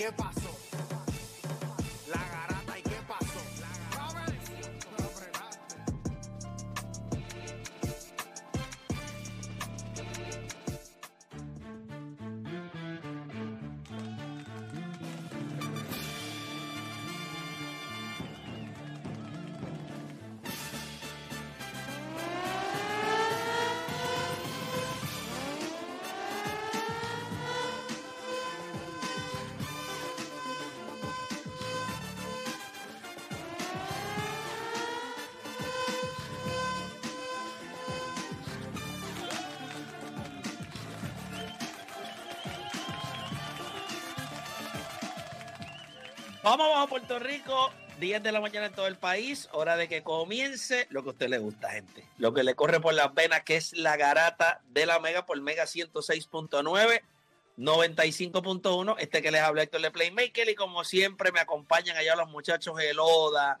Qué pasó? Vamos abajo a Puerto Rico, 10 de la mañana en todo el país, hora de que comience lo que a usted le gusta, gente. Lo que le corre por las venas, que es la garata de la Mega por Mega 106.9, 95.1. Este que les habla Héctor de Playmaker y como siempre me acompañan allá los muchachos Eloda,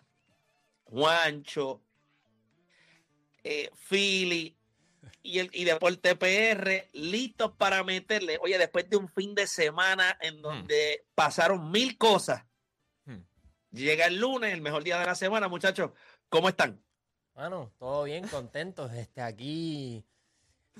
Juancho, eh, Philly y, el, y Deporte PR listos para meterle. Oye, después de un fin de semana en donde pasaron mil cosas, llega el lunes, el mejor día de la semana, muchachos. ¿Cómo están? Bueno, todo bien, contentos. Este, aquí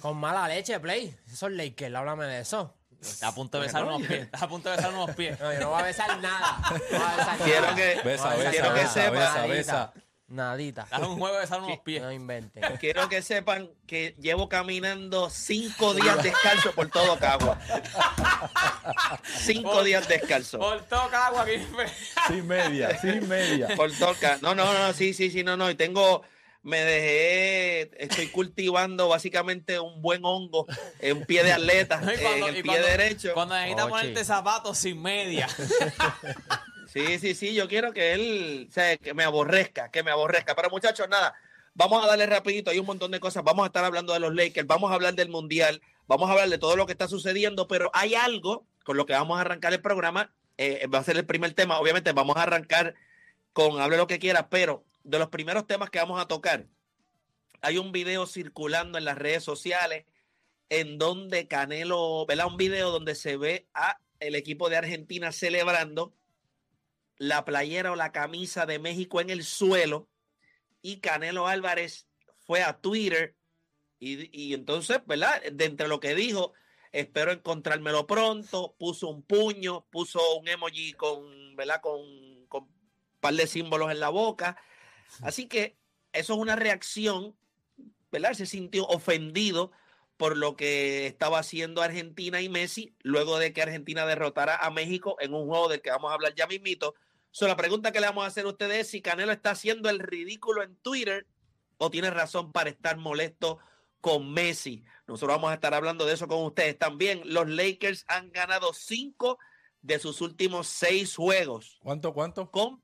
con mala leche, Play. Esos Lakers, háblame de eso. Está a punto de besar unos pies. Está a punto de besar unos pies. No, yo no voy a besar nada. No voy a besar Quiero nada. que, Besa, No, besa, quiero que besa, sepan, besa, besa. Nadita. Estás un juego de besar unos pies. No inventen. quiero que sepan que llevo caminando cinco días descalzo por todo Cagua. Cinco Por- días descalzo. Por toca agua aquí. Sin media, sin media. Por toca. No, no, no, sí, sí, sí, no, no. Y tengo, me dejé, estoy cultivando básicamente un buen hongo en un pie de atleta, cuando- en el pie cuando- derecho. Cuando necesitas Ochi. ponerte zapatos sin media. Sí, sí, sí, yo quiero que él, o sea, que me aborrezca, que me aborrezca. Pero muchachos, nada, vamos a darle rapidito, hay un montón de cosas, vamos a estar hablando de los Lakers, vamos a hablar del Mundial, vamos a hablar de todo lo que está sucediendo, pero hay algo con lo que vamos a arrancar el programa, eh, va a ser el primer tema, obviamente vamos a arrancar con hable lo que quiera, pero de los primeros temas que vamos a tocar, hay un video circulando en las redes sociales en donde Canelo, ¿verdad? Un video donde se ve a el equipo de Argentina celebrando la playera o la camisa de México en el suelo y Canelo Álvarez fue a Twitter y, y entonces, ¿verdad? De entre lo que dijo, espero encontrármelo pronto, puso un puño, puso un emoji con, ¿verdad? Con, con un par de símbolos en la boca. Así que eso es una reacción, ¿verdad? Se sintió ofendido por lo que estaba haciendo Argentina y Messi luego de que Argentina derrotara a México en un juego del que vamos a hablar ya mismito. So, la pregunta que le vamos a hacer a ustedes es si Canelo está haciendo el ridículo en Twitter o tiene razón para estar molesto con Messi. Nosotros vamos a estar hablando de eso con ustedes también. Los Lakers han ganado cinco de sus últimos seis juegos, ¿Cuánto, cuánto? con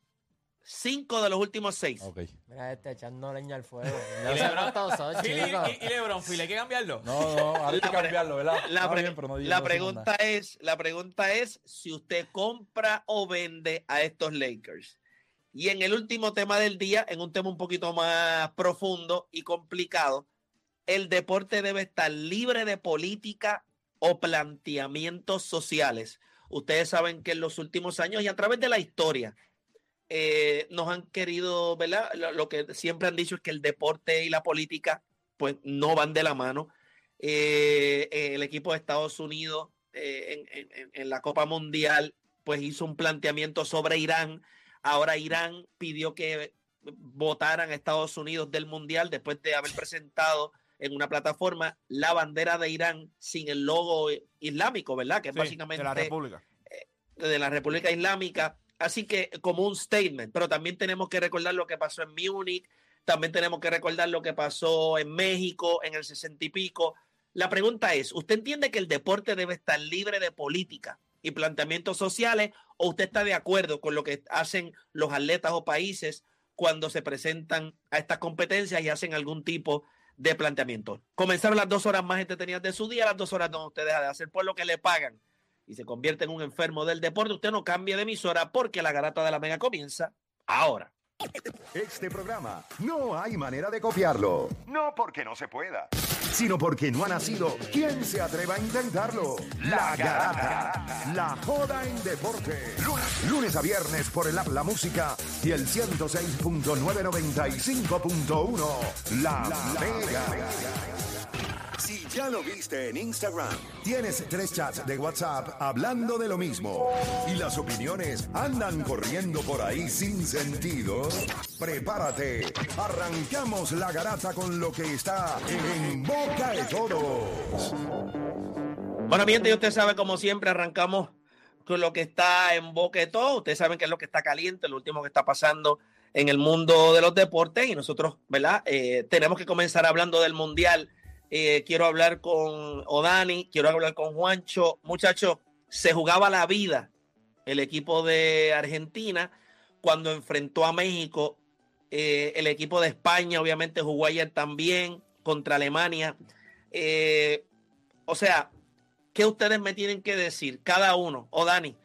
cinco de los últimos seis. Ok. Mira este echando leña al fuego. Y No Lebron- cuántos son, Philly chicos. y, y Lebron, Philly, hay que cambiarlo. No, no, hay que cambiarlo, ¿verdad? La, Está pre- bien, pero no digas la no hacemos pregunta es, la pregunta es si usted compra o vende a estos Lakers. Y en el último tema del día, en un tema un poquito más profundo y complicado, el deporte debe estar libre de política o planteamientos sociales. Ustedes saben que en los últimos años y a través de la historia eh, nos han querido, ¿verdad? Lo, lo que siempre han dicho es que el deporte y la política pues no van de la mano. Eh, eh, el equipo de Estados Unidos eh, en, en- en- en la Copa Mundial pues hizo un planteamiento sobre Irán. Ahora Irán pidió que votaran a Estados Unidos del Mundial después de haber presentado en una plataforma la bandera de Irán sin el logo islámico, ¿verdad? Que es Sí, básicamente de la República. de la República Islámica. Así que como un statement, pero también tenemos que recordar lo que pasó en Múnich, también tenemos que recordar lo que pasó en México en el sesenta y pico. La pregunta es, ¿usted entiende que el deporte debe estar libre de política y planteamientos sociales o usted está de acuerdo con lo que hacen los atletas o países cuando se presentan a estas competencias y hacen algún tipo de planteamiento? Comenzaron las dos horas más entretenidas de su día, las dos horas donde usted deja de hacer por lo que le pagan y se convierte en un enfermo del deporte, usted no cambie de emisora porque la garata de la mega comienza ahora. Este programa no hay manera de copiarlo. No porque no se pueda, sino porque no ha nacido. ¿Quién se atreva a intentarlo? La Garata. La joda en deporte. Lunes, lunes a viernes por el app La Música y el 106.995.1. La, Mega. Si ya lo viste en Instagram, tienes tres chats de WhatsApp hablando de lo mismo y las opiniones andan corriendo por ahí sin sentido, prepárate. Arrancamos la garata con lo que está en boca de todos. Bueno, mi gente, usted sabe, como siempre, arrancamos con lo que está en boca de todo. Ustedes saben que es lo que está caliente, lo último que está pasando en el mundo de los deportes. Y nosotros, ¿verdad? Eh, tenemos que comenzar hablando del Mundial. Eh, quiero hablar con Odani, quiero hablar con Juancho. Muchachos, se jugaba la vida el equipo de Argentina cuando enfrentó a México. Eh, el equipo de España, obviamente, jugó ayer también contra Alemania. Eh, o sea, ¿qué ustedes me tienen que decir, cada uno, o Dani,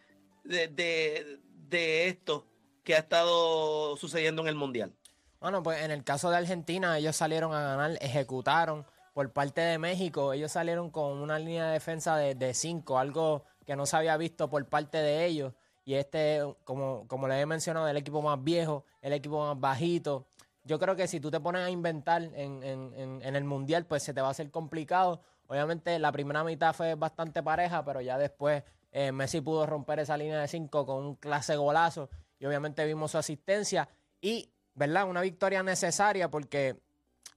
de, de, de esto que ha estado sucediendo en el Mundial? Bueno, pues en el caso de Argentina, ellos salieron a ganar, ejecutaron. Por parte de México, ellos salieron con una línea de defensa de, de cinco, algo que no se había visto por parte de ellos. Y este, como, como les he mencionado, el equipo más viejo, el equipo más bajito. Yo creo que si tú te pones a inventar en, en- en- el Mundial, pues se te va a hacer complicado. Obviamente la primera mitad fue bastante pareja, pero ya después eh, Messi pudo romper esa línea de cinco con un clase golazo. Y obviamente vimos su asistencia. Y, ¿verdad? Una victoria necesaria porque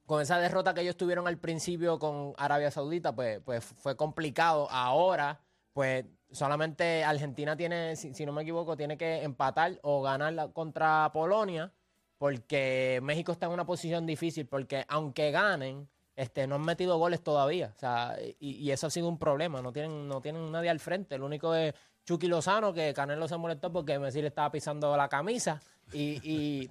con esa derrota que ellos tuvieron al principio con Arabia Saudita, pues, pues fue complicado. Ahora, pues solamente Argentina tiene, si, no me equivoco, tiene que empatar o ganar contra Polonia, porque México está en una posición difícil, porque aunque ganen, este, no han metido goles todavía. O sea, y, eso ha sido un problema. No tienen, no tienen nadie al frente. Lo único es Chucky Lozano, que Canelo se molestó porque Messi le estaba pisando la camisa. Y, y,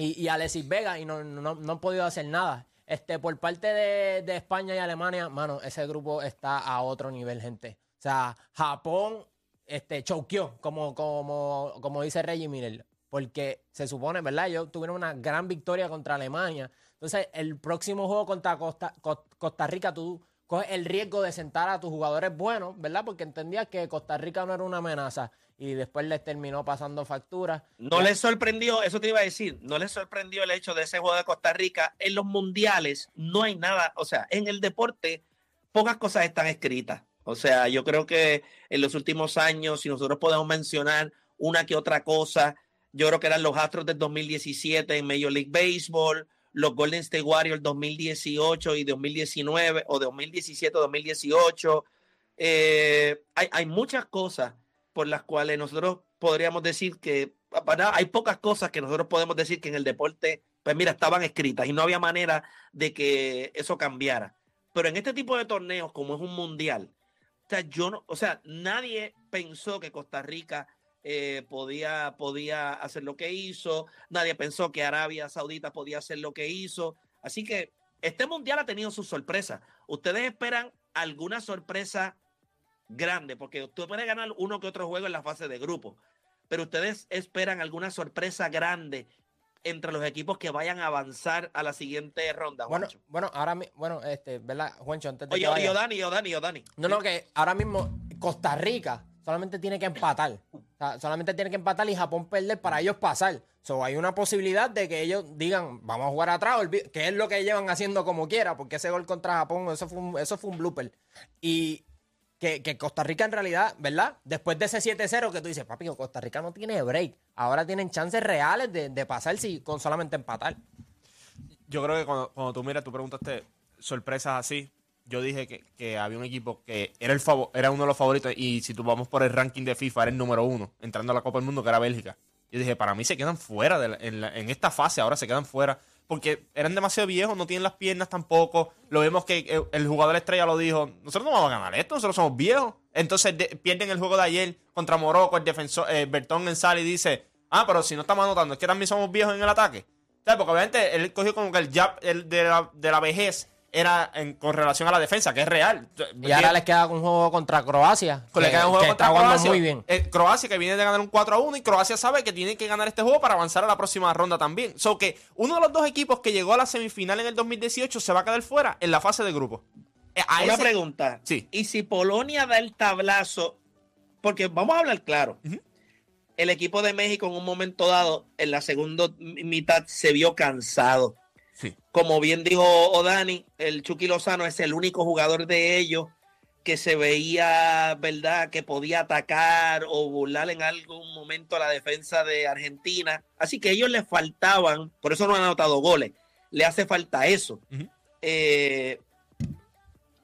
y, Alexis Vega y no, no, no han podido hacer nada. Este, por parte de, de España y Alemania, mano, ese grupo está a otro nivel, gente. O sea, Japón este, choqueó, como, como, como dice Reggie Miller, porque se supone, ¿verdad? Ellos tuvieron una gran victoria contra Alemania. Entonces, el próximo juego contra Costa, Co- Costa Rica, tú coges el riesgo de sentar a tus jugadores buenos, ¿verdad? Porque entendías que Costa Rica no era una amenaza y después les terminó pasando facturas. ¿No les sorprendió, eso te iba a decir, no les sorprendió el hecho de ese juego de Costa Rica? En los mundiales no hay nada, o sea, en el deporte pocas cosas están escritas. O sea, yo creo que en los últimos años, si nosotros podemos mencionar una que otra cosa, yo creo que eran los Astros del 2017 en Major League Baseball, los Golden State Warriors 2018 y 2019, o 2017 2018. Eh, hay, hay muchas cosas por las cuales nosotros podríamos decir que para- hay pocas cosas que nosotros podemos decir que en el deporte, pues mira, estaban escritas y no había manera de que eso cambiara. Pero en este tipo de torneos, como es un mundial, o yo no, o sea, nadie pensó que Costa Rica eh, podía, podía hacer lo que hizo, nadie pensó que Arabia Saudita podía hacer lo que hizo. Así que este mundial ha tenido sus sorpresas. ¿Ustedes esperan alguna sorpresa grande? Porque usted puede ganar uno que otro juego en la fase de grupo, pero ustedes esperan alguna sorpresa grande entre los equipos que vayan a avanzar a la siguiente ronda. Bueno, Juancho? bueno, ahora mismo, bueno, este, ¿verdad, Juancho? Antes de Oye, que oye, vaya- Dani, Dani, Dani. No, no, que ahora mismo Costa Rica solamente tiene que empatar. Sea, solamente tiene que empatar y Japón perder para ellos pasar. So, hay una posibilidad de que ellos digan, vamos a jugar atrás, que es lo que llevan haciendo como quiera, porque ese gol contra Japón, eso fue un, eso fue un blooper. Y que, que Costa Rica en realidad, ¿verdad? Después de ese 7-0 que tú dices, papi, Costa Rica no tiene break. Ahora tienen chances reales de, de pasar si, con solamente empatar. Yo creo que cuando, cuando tú miras, tú preguntaste sorpresas así. Yo dije que, que había un equipo que era, el favo- era uno de los favoritos y si tú vamos por el ranking de FIFA era el número uno, entrando a la Copa del Mundo, que era Bélgica. Yo dije, para mí se quedan fuera en, esta fase, ahora se quedan fuera porque eran demasiado viejos, no tienen las piernas tampoco. Lo vemos que eh, el jugador estrella lo dijo, nosotros no vamos a ganar esto, nosotros somos viejos. Entonces de- pierden el juego de ayer contra Morocco, el defensor eh, Bertón en sale y dice, ah, pero si no estamos anotando, es que también somos viejos en el ataque. Porque obviamente él cogió como que el jab el de, la, de la vejez era en- con relación a la defensa, que es real. Y ahora les queda un juego contra Croacia. Que le queda un juego que contra está jugando Croacia. muy bien. Eh, Croacia que viene de ganar un 4 a 1 y Croacia sabe que tiene que ganar este juego para avanzar a la próxima ronda también. So que uno de los dos equipos que llegó a la semifinal en el 2018 se va a quedar fuera en la fase de grupo. Eh, a Una ese- pregunta. Sí. ¿Y si Polonia da el tablazo? Porque vamos a hablar claro. El equipo de México en un momento dado, en la segunda mitad, se vio cansado. Sí. Como bien dijo Odani, el Chucky Lozano es el único jugador de ellos que se veía, ¿verdad?, que podía atacar o burlar en algún momento a la defensa de Argentina. Así que a ellos les faltaban, por eso no han anotado goles, le hace falta eso. Eh,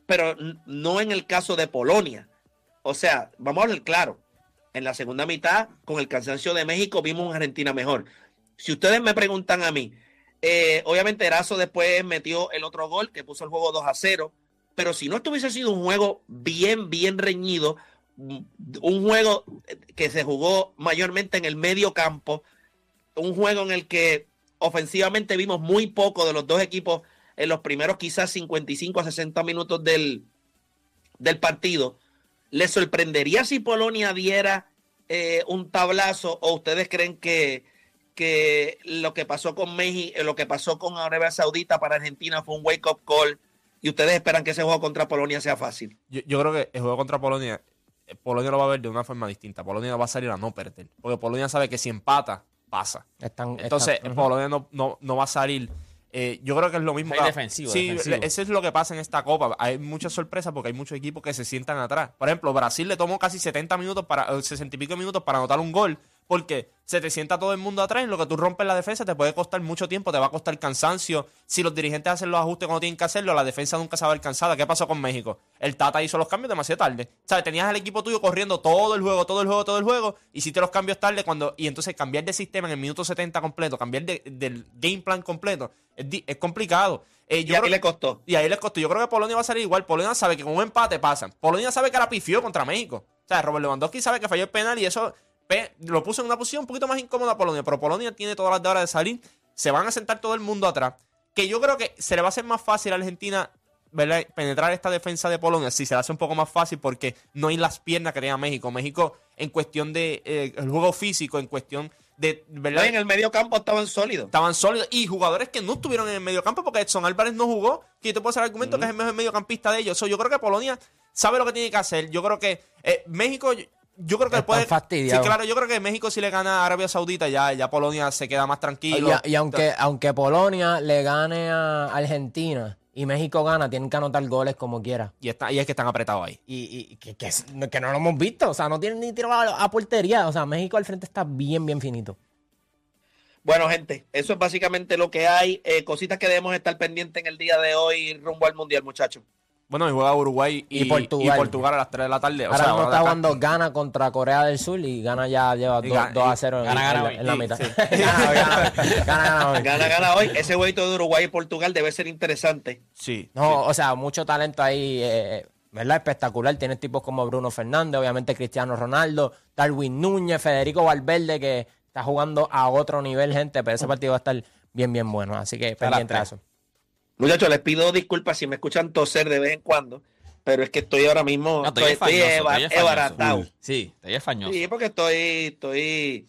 pero no en el caso de Polonia. O sea, vamos a hablar claro. En la segunda mitad, con el cansancio de México, vimos una Argentina mejor. Si ustedes me preguntan a mí, eh, obviamente Erazo después metió el otro gol que puso el juego 2 a 0. Pero si no estuviese sido un juego bien, bien reñido, mm, un juego que se jugó mayormente en el medio campo, un juego en el que ofensivamente vimos muy poco de los dos equipos en los primeros quizás 55 a 60 minutos del, del partido. ¿Les sorprendería si Polonia diera eh, un tablazo o ustedes creen que, que lo que pasó con México, lo que pasó con Arabia Saudita para Argentina fue un wake up call y ustedes esperan que ese juego contra Polonia sea fácil? Yo, yo creo que el juego contra Polonia, eh, Polonia lo va a ver de una forma distinta. Polonia va a salir a no perder. Porque Polonia sabe que si empata, pasa. Están, Entonces, están- Polonia no, no, no va a salir. eh, yo creo que es lo mismo. Que- defensivo, Sí, defensivo. eso es lo que pasa en esta copa. Hay muchas sorpresas porque hay muchos equipos que se sientan atrás. Por ejemplo, Brasil le tomó casi 70 minutos para, eh, 60 y pico minutos para anotar un gol. Porque se te sienta todo el mundo atrás. En lo que tú rompes la defensa te puede costar mucho tiempo, te va a costar cansancio. Si los dirigentes hacen los ajustes cuando tienen que hacerlo, la defensa nunca se va a ver cansada. ¿Qué pasó con México? El Tata hizo los cambios demasiado tarde. ¿Sabes? Tenías el equipo tuyo corriendo todo el juego, todo el juego, todo el juego. Hiciste los cambios tarde cuando. Y entonces cambiar de sistema en el minuto 70 completo, cambiar de- del game plan completo, es, complicado. Eh, Y yo aquí creo- le costó. y ahí les costó. Yo creo que Polonia va a salir igual. Polonia sabe que con un empate pasan. Polonia sabe que la pifió contra México. O sea, Robert Lewandowski sabe que falló el penal y eso lo puso en una posición un poquito más incómoda a Polonia. Pero Polonia tiene todas las de hora de salir. Se van a sentar todo el mundo atrás. Que yo creo que se le va a hacer más fácil a Argentina ¿verdad? penetrar esta defensa de Polonia. Sí, se le hace un poco más fácil porque no hay las piernas que tenía México. México, en cuestión de eh, el juego físico, en cuestión de. ¿verdad? En el medio campo estaban sólidos. estaban sólidos y jugadores que no estuvieron en el mediocampo porque Edson Álvarez no jugó, que yo te puedo hacer argumento que es el mejor mediocampista de ellos. So, yo creo que Polonia sabe lo que tiene que hacer. Yo creo que eh, México, yo, creo que Están puede. fastidiados. Sí, claro, yo creo que México si le gana a Arabia Saudita ya, ya Polonia se queda más tranquilo. Y, y aunque, aunque Polonia le gane a Argentina y México gana, tienen que anotar goles como quiera. Y, está, y es que están apretados ahí. Y, y que, que, que no lo hemos visto. O sea, no tienen ni tiro a, a portería. O sea, México al frente está bien, bien finito. Bueno, gente, eso es básicamente lo que hay. Eh, cositas que debemos estar pendientes en el día de hoy rumbo al Mundial, muchachos. Bueno, y juega Uruguay y, Y Portugal. y Portugal a las 3 de la tarde. O Ahora sea, mismo está jugando Gana contra Corea del Sur y Gana ya lleva Y 2 gana- a 0 en, gana, en gana la- hoy. en la mitad. sí. Gana, hoy, gana, gana, gana hoy. Gana, gana hoy. Ese jueguito de Uruguay y Portugal debe ser interesante. Sí. No, o sea, mucho talento ahí, eh, ¿verdad? Espectacular. Tienes tipos como Bruno Fernández, obviamente Cristiano Ronaldo, Darwin Núñez, Federico Valverde, que está jugando a otro nivel, gente. Pero ese partido va a estar bien, bien bueno. Así que pendiente de eso. Muchachos, les pido disculpas si me escuchan toser de vez en cuando, pero es que estoy ahora mismo No, estoy, estoy fañoso, eva- estoy fañoso. ebaratado. Sí, estoy español. Sí, porque estoy, estoy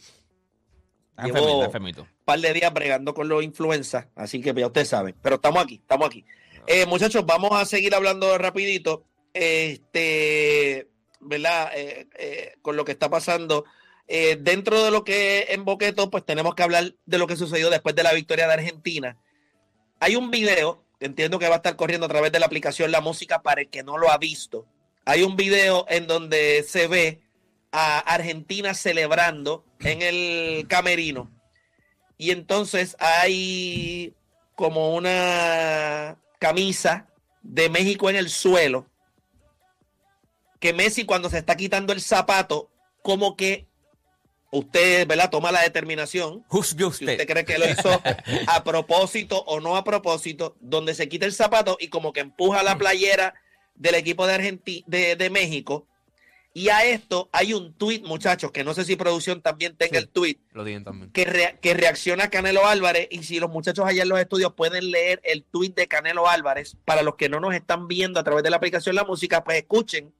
llevo- enfermito, un par de días bregando con los influencas, así que ya ustedes saben. Pero estamos aquí, estamos aquí. Eh, muchachos, vamos a seguir hablando rapidito, este, ¿verdad? Eh, eh, con lo que está pasando. Eh, dentro de lo que en Boqueto, pues tenemos que hablar de lo que sucedió después de la victoria de Argentina. Hay un video, entiendo que va a estar corriendo a través de la aplicación La Música para el que no lo ha visto. hay un video en donde se ve a Argentina celebrando en el camerino. Y entonces hay como una camisa de México en el suelo. Que Messi cuando se está quitando el zapato, como que usted, ¿verdad? Toma la determinación Juzgue si usted. usted cree que lo hizo a propósito o no a propósito, donde se quita el zapato y como que empuja la playera del equipo de, Argenti- de, de México. Y a esto hay un tuit, muchachos, que no sé si producción también tenga Sí. el tuit, Lo tienen también. que, rea- que reacciona Canelo Álvarez. Y si los muchachos allá en los estudios pueden leer el tuit de Canelo Álvarez, para los que no nos están viendo a través de la aplicación La Música, pues escuchen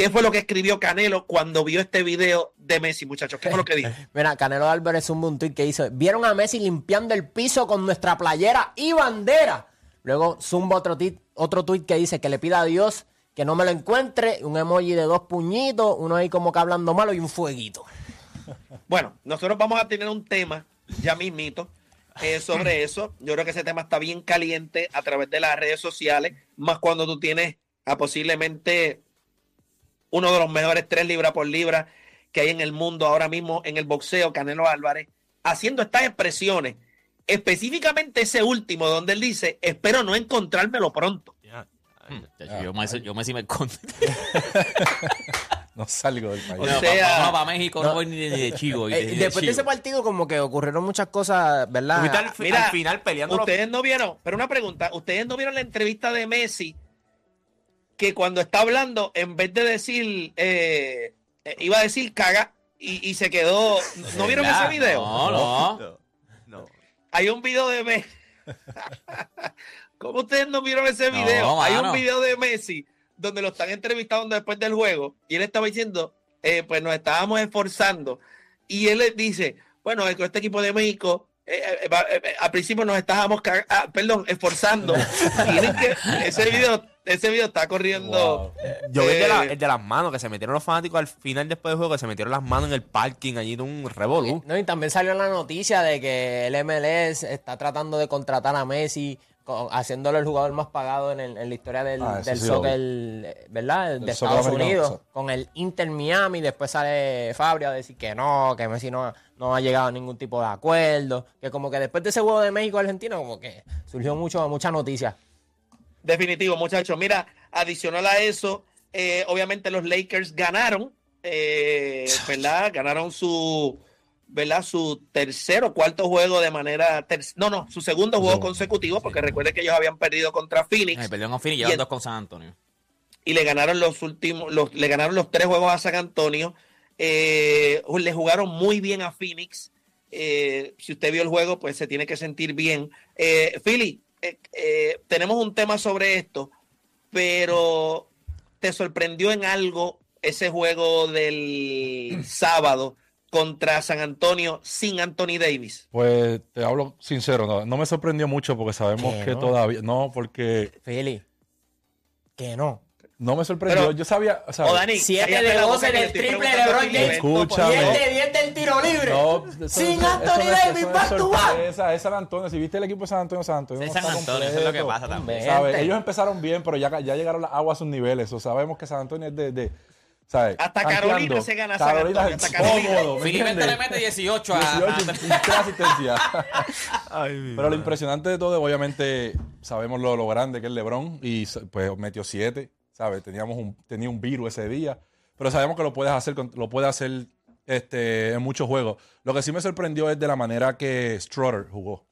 qué fue lo que escribió Canelo cuando vio este video de Messi, muchachos. ¿Qué fue lo que dijo? Mira, Canelo Álvarez un tuit que hizo, vieron a Messi limpiando el piso con nuestra playera y bandera. Luego zumba otro tuit, otro tuit que dice que le pida a Dios que no me lo encuentre, un emoji de dos puñitos, uno ahí como que hablando malo y un fueguito. Bueno, nosotros vamos a tener un tema ya mismito eh, sobre eso. Yo creo que ese tema está bien caliente a través de las redes sociales, más cuando tú tienes a posiblemente uno de los mejores tres libra por libra que hay en el mundo ahora mismo en el boxeo, Canelo Álvarez, haciendo estas expresiones. Específicamente ese último, donde él dice, espero no encontrármelo pronto. Ya. Hmm, chacho, Yo me, yo me sí me escondo. No salgo del país. O No, sea, vamos para México, no, voy ni de, ni de chivo. ni Eh, de después de chivo. ese partido como que ocurrieron muchas cosas, ¿verdad? Tuviste al, fi- mira, al final peleando. Ustedes no vieron, pero una pregunta, ustedes no vieron la entrevista de Messi que cuando está hablando, en vez de decir, eh, eh, iba a decir caga y, y se quedó. ¿No vieron ese video? No, no. No, no. Hay un video de Messi. ¿Cómo ustedes no vieron ese No, video? Hay un video de Messi donde lo están entrevistando después del juego y él estaba diciendo, eh, pues nos estábamos esforzando. Y él le dice, bueno, con este equipo de México, eh, eh, eh, eh, al principio nos estábamos, ah, perdón, esforzando. Tienen que, ese video, ese video está corriendo. Wow. Yo vi el de, la- Eh, el de las manos, que se metieron los fanáticos al final después del juego, que se metieron las manos en el parking allí de un revolú. No, y también salió la noticia de que el MLS está tratando de contratar a Messi, con- haciéndolo el jugador más pagado en, el- en la historia del, Ah, del sí soccer, eh, ¿verdad? De Estados Unidos, con el Inter Miami. Después sale Fabio a decir que no, que Messi no, no ha llegado a ningún tipo de acuerdo. Que como que después de ese juego de México-Argentina, como que surgió mucho, mucha noticia. Definitivo, muchachos. Mira, adicional a eso, eh, obviamente los Lakers ganaron, eh, ¿verdad? Ganaron su, ¿verdad? Su tercer o cuarto juego de manera, no, no, su segundo juego consecutivo, porque recuerden que ellos habían perdido contra Phoenix Ay, perdieron con Fini y llevan dos con San Antonio. y le ganaron los últimos, los, le ganaron los tres juegos a San Antonio. Eh, le jugaron muy bien a Phoenix. Eh, si usted vio el juego, pues se tiene que sentir bien. Eh, Philly, eh, eh, tenemos un tema sobre esto, pero ¿te sorprendió en algo ese juego del sábado contra San Antonio sin Anthony Davis? Pues te hablo sincero, no, no me sorprendió mucho porque sabemos ¿Qué que no? todavía. No, porque Fili, que no. No me sorprendió. Pero- yo sabía. O sea, O Dani, 7 cállate de la boca 12 que le del estoy triple de LeBron James. Escúchame. 10 de 10 del tiro libre. No, eso- Sin Anthony Davis, back es to back. sorpresa, Es San Antonio. Si viste el equipo de San Antonio, San Antonio. Es San Antonio, eso es lo que pasa también. ¿Sabes? Ellos empezaron bien, pero ya, ya llegaron las aguas a sus niveles. O sabemos que San Antonio es de. de ¿sabes? Hasta. Carolina se gana San Carolina Antonio, es hasta Carolina. cómodo, ¿me Filipe le mete 18 a. 18 y tres asistencias. Pero lo impresionante de todo, obviamente, sabemos lo, lo grande que es LeBron y pues metió 7, ¿sabes? Teníamos un, tenía un virus ese día, pero sabemos que lo puedes hacer, lo puede hacer este, en muchos juegos. Lo que sí me sorprendió es de la manera que Strutter jugó.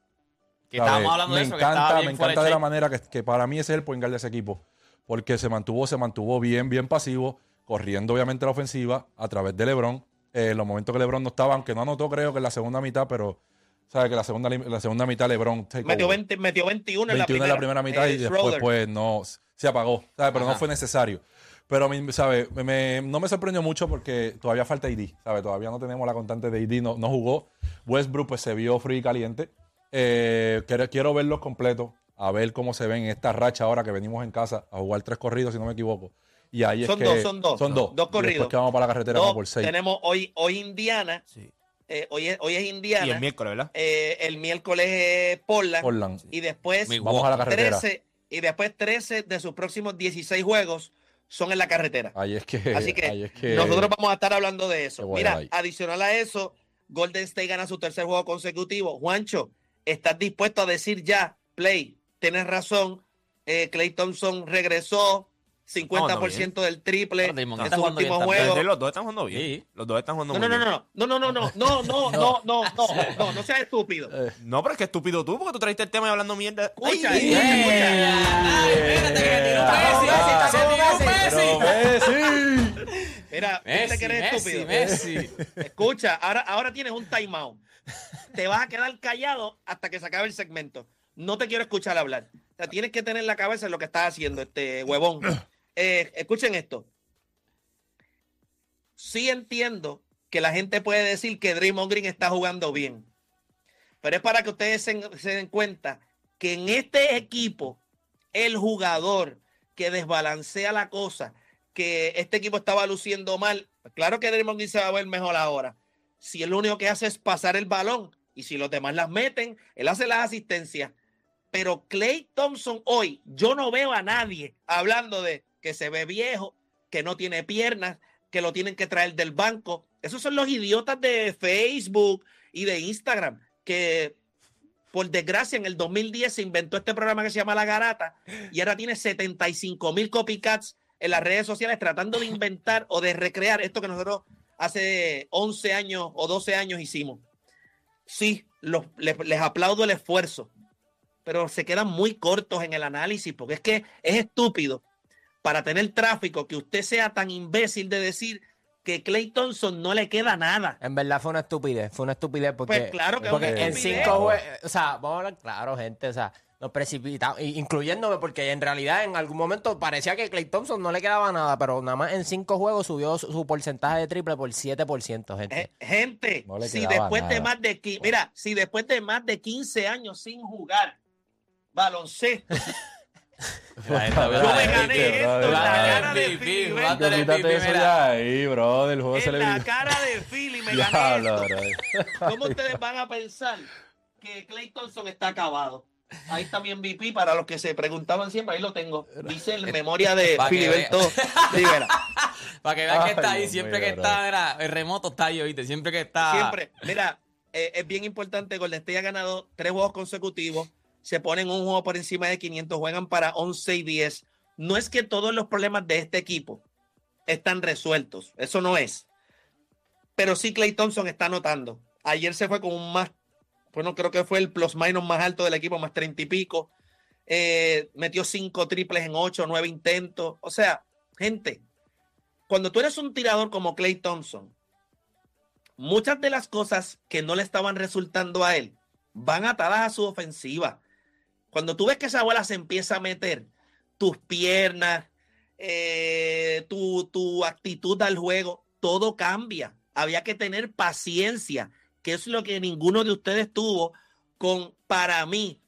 Estábamos hablando me de eso, encanta, me bien encanta de de la manera que, que para mí ese es el point guard de ese equipo, porque se mantuvo, se mantuvo bien, bien pasivo, corriendo obviamente la ofensiva a través de LeBron. Eh, en los momentos que LeBron no estaba, aunque no anotó creo que en la segunda mitad, pero sabe que la segunda, la segunda mitad LeBron Metió, over. 20, metió 21 en 21 la en primera, la primera mitad eh, y después Schroeder. pues no se apagó, ¿sabes? pero no Ajá. fue necesario. Pero, a mí, ¿sabe? Me- me- no me sorprendió mucho porque todavía falta ID, ¿sabe? Todavía no tenemos la constante de ID, no, no jugó. Westbrook pues se vio frío y caliente. Eh, quiero, quiero verlos completos, a ver cómo se ven en esta racha ahora que venimos en casa a jugar tres corridos, si no me equivoco. Y ahí Son es que... dos, son dos. Son dos. Dos Y corridos. después que vamos para la carretera No, vamos por seis. tenemos hoy, hoy Indiana, Sí. Eh, hoy, es, hoy es Y Indiana, el miércoles, ¿verdad? eh, el miércoles es Portland, Portland. y después Vamos a la carretera. 13, y después 13 de sus próximos 16 juegos son en la carretera. Ahí es que. Así que, ahí es que- nosotros vamos a estar hablando de eso. Mira, ahí. adicional a eso, Golden State gana su tercer juego consecutivo. Juancho, ¿estás dispuesto a decir ya, Play? Tienes razón. Eh, Clay Thompson regresó 50% del triple en su bien último juego. Los dos están jugando bien. Sí. Los dos están jugando No, muy no, no, bien. no, no, no, no, no, no, no, no, no, no, no, no, seas estúpido. Eh, No, pero es que estúpido tú, porque tú traiste el tema y hablando mierda. Escucha, Ay, Pero Messi. Mira, ¿tú te Messi, crees Messi, estúpido? Messi. Escucha, ahora, ahora tienes un timeout. Te vas a quedar callado hasta que se acabe el segmento. No te quiero escuchar hablar. O sea, tienes que tener la cabeza en lo que estás haciendo, este huevón. Eh, escuchen esto. Sí entiendo que la gente puede decir que Draymond Green está jugando bien. Pero es para que ustedes se, den cuenta que en este equipo, el jugador que desbalancea la cosa, que este equipo estaba luciendo mal, claro que Draymond Green se va a ver mejor ahora. Si él lo único que hace es pasar el balón y si los demás las meten, él hace las asistencias. Pero Clay Thompson hoy, yo no veo a nadie hablando de que se ve viejo, que no tiene piernas, que lo tienen que traer del banco. Esos son los idiotas de Facebook y de Instagram, que por desgracia en el 2010 se inventó este programa que se llama La Garata y ahora tiene 75 mil copycats en las redes sociales tratando de inventar o de recrear esto que nosotros hace 11 años o 12 años hicimos. Sí, los- les, les aplaudo el esfuerzo, pero se quedan muy cortos en el análisis porque es que es estúpido para tener tráfico que usted sea tan imbécil de decir que Clay Thompson no le queda nada. En verdad fue una estupidez, fue una estupidez porque, Pues claro que porque en cinco juegos, o sea, vamos a hablar claro, gente, o sea, nos precipitamos, incluyéndome porque en realidad en algún momento parecía que Clay Thompson no le quedaba nada, pero nada más en cinco juegos subió su, su porcentaje de triple por 7%, gente. Eh, gente, No si después de más de mira, si después de más de 15 años sin jugar baloncesto, Yo me Ay, gané esto en la cara de Philly, va a ¿verdad? tener Quítate MVP, eso mira. ya ahí, bro, del juego en la celebridad. cara de Philly me gané esto. ¿Cómo ustedes van a pensar que Clay Thompson está acabado? Ahí está mi MVP para los que se preguntaban siempre, ahí lo tengo. Dice en memoria de Filiberto Rivera. Para que vean que está ahí, siempre que está, mira, el remoto está ahí, oíste, siempre que está. Siempre. Mira, eh, es bien importante. Golden State ha ganado tres juegos consecutivos. Se ponen un juego por encima de 500, juegan para 11 y 10. No es que todos los problemas de este equipo están resueltos. Eso no es. Pero sí, Clay Thompson está anotando. Ayer se fue con un más, bueno, creo que fue el plus minus más alto del equipo, más 30 y pico. Eh, metió cinco triples en ocho, nueve intentos. O sea, gente, cuando tú eres un tirador como Clay Thompson, muchas de las cosas que no le estaban resultando a él van atadas a su ofensiva. Cuando tú ves que esa bola se empieza a meter, tus piernas, eh, tu, tu actitud al juego, todo cambia. Había que tener paciencia, que es lo que ninguno de ustedes tuvo con, para mí,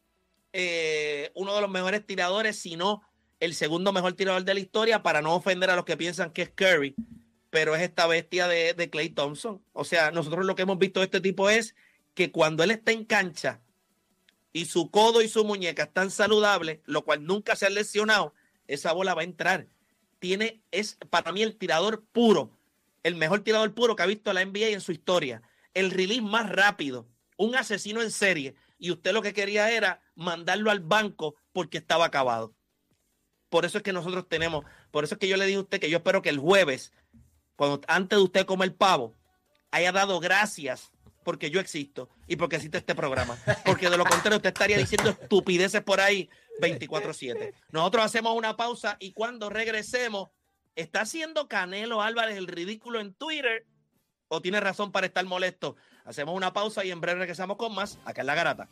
eh, uno de los mejores tiradores, si no el segundo mejor tirador de la historia, para no ofender a los que piensan que es Curry, pero es esta bestia de, de Clay Thompson. O sea, nosotros lo que hemos visto de este tipo es que cuando él está en cancha y su codo y su muñeca están saludables, lo cual nunca se ha lesionado, esa bola va a entrar. Tiene, es para mí el tirador puro, el mejor tirador puro que ha visto la NBA en su historia. El release más rápido, un asesino en serie. Y usted lo que quería era mandarlo al banco porque estaba acabado. Por eso es que nosotros tenemos, por eso es que yo le dije a usted que yo espero que el jueves, antes de usted comer pavo, haya dado gracias porque yo existo y porque existe este programa. Porque de lo contrario usted estaría diciendo estupideces por ahí 24/7. Nosotros hacemos una pausa y cuando regresemos, ¿está haciendo Canelo Álvarez el ridículo en Twitter o tiene razón para estar molesto? Hacemos una pausa y en breve regresamos con más acá en La Garata.